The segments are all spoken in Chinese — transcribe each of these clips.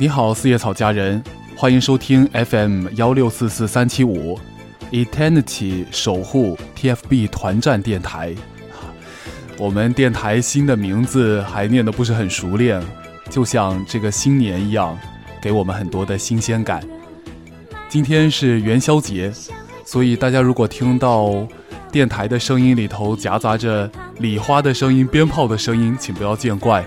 你好，四叶草家人，欢迎收听 FM 幺六四四三七五，Eternity 守护 TFB 团战电台。我们电台新的名字还念得不是很熟练，就像这个新年一样，给我们很多的新鲜感。今天是元宵节，所以大家如果听到电台的声音里头夹杂着礼花的声音、鞭炮的声音，请不要见怪。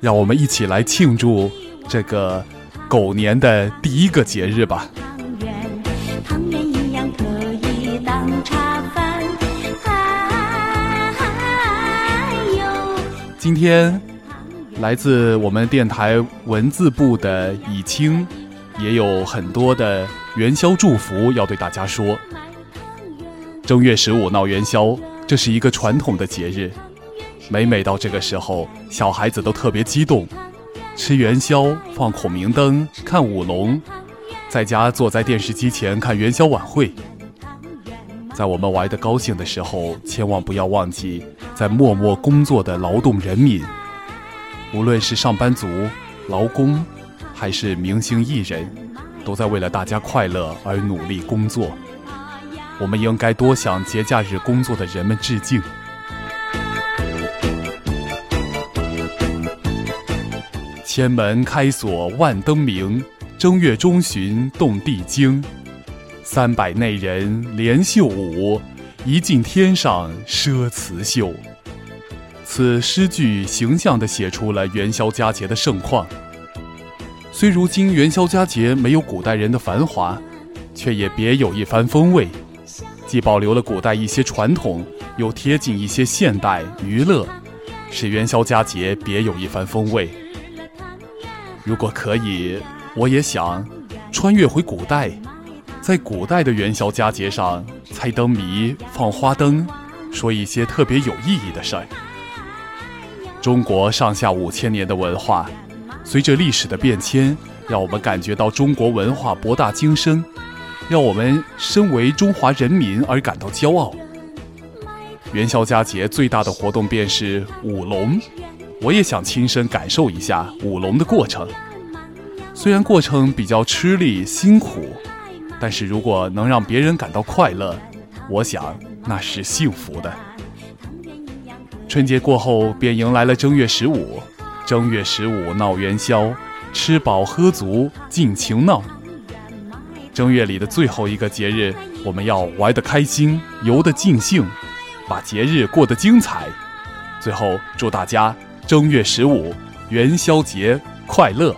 让我们一起来庆祝。这个狗年的第一个节日吧。今天来自我们电台文字部的以清，也有很多的元宵祝福要对大家说。正月十五闹元宵，这是一个传统的节日，每每到这个时候，小孩子都特别激动。吃元宵，放孔明灯，看舞龙，在家坐在电视机前看元宵晚会。在我们玩的高兴的时候，千万不要忘记在默默工作的劳动人民。无论是上班族、劳工，还是明星艺人，都在为了大家快乐而努力工作。我们应该多向节假日工作的人们致敬。千门开锁万灯明，正月中旬动地经。三百内人连袖舞，一进天上奢辞绣。此诗句形象地写出了元宵佳节的盛况。虽如今元宵佳节没有古代人的繁华，却也别有一番风味，既保留了古代一些传统，又贴近一些现代娱乐，使元宵佳节别有一番风味。如果可以，我也想穿越回古代，在古代的元宵佳节上猜灯谜、放花灯，说一些特别有意义的事儿。中国上下五千年的文化，随着历史的变迁，让我们感觉到中国文化博大精深，让我们身为中华人民而感到骄傲。元宵佳节最大的活动便是舞龙。我也想亲身感受一下舞龙的过程，虽然过程比较吃力辛苦，但是如果能让别人感到快乐，我想那是幸福的。春节过后便迎来了正月十五，正月十五闹元宵，吃饱喝足尽情闹。正月里的最后一个节日，我们要玩得开心，游得尽兴，把节日过得精彩。最后祝大家。正月十五，元宵节快乐！